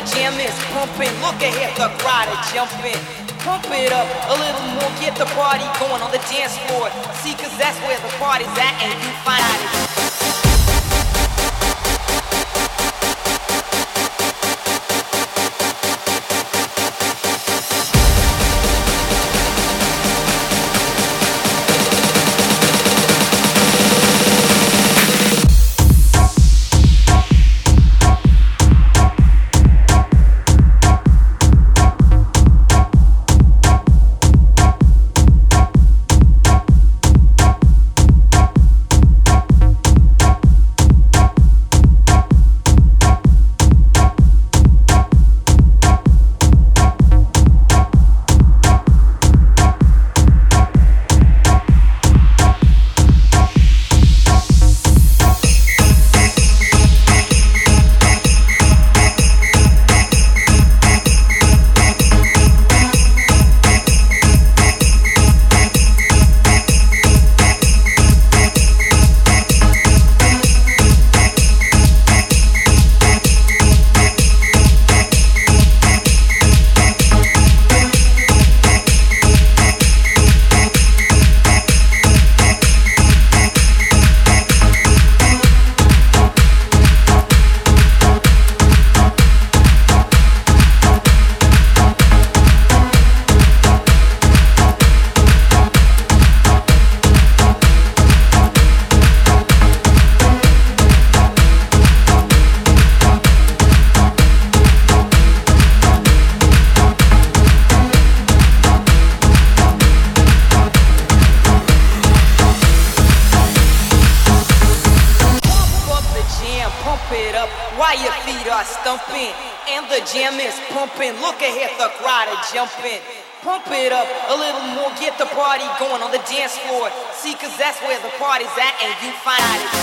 the jam is pumping. Look ahead, the crowd are jumping. Pump it up a little more, get the party going on the dance floor. See, cause that's where the party's at, and you find out. Jumping. Pump it up a little more, get the party going on the dance floor. See, cause that's where the party's at, and you find it.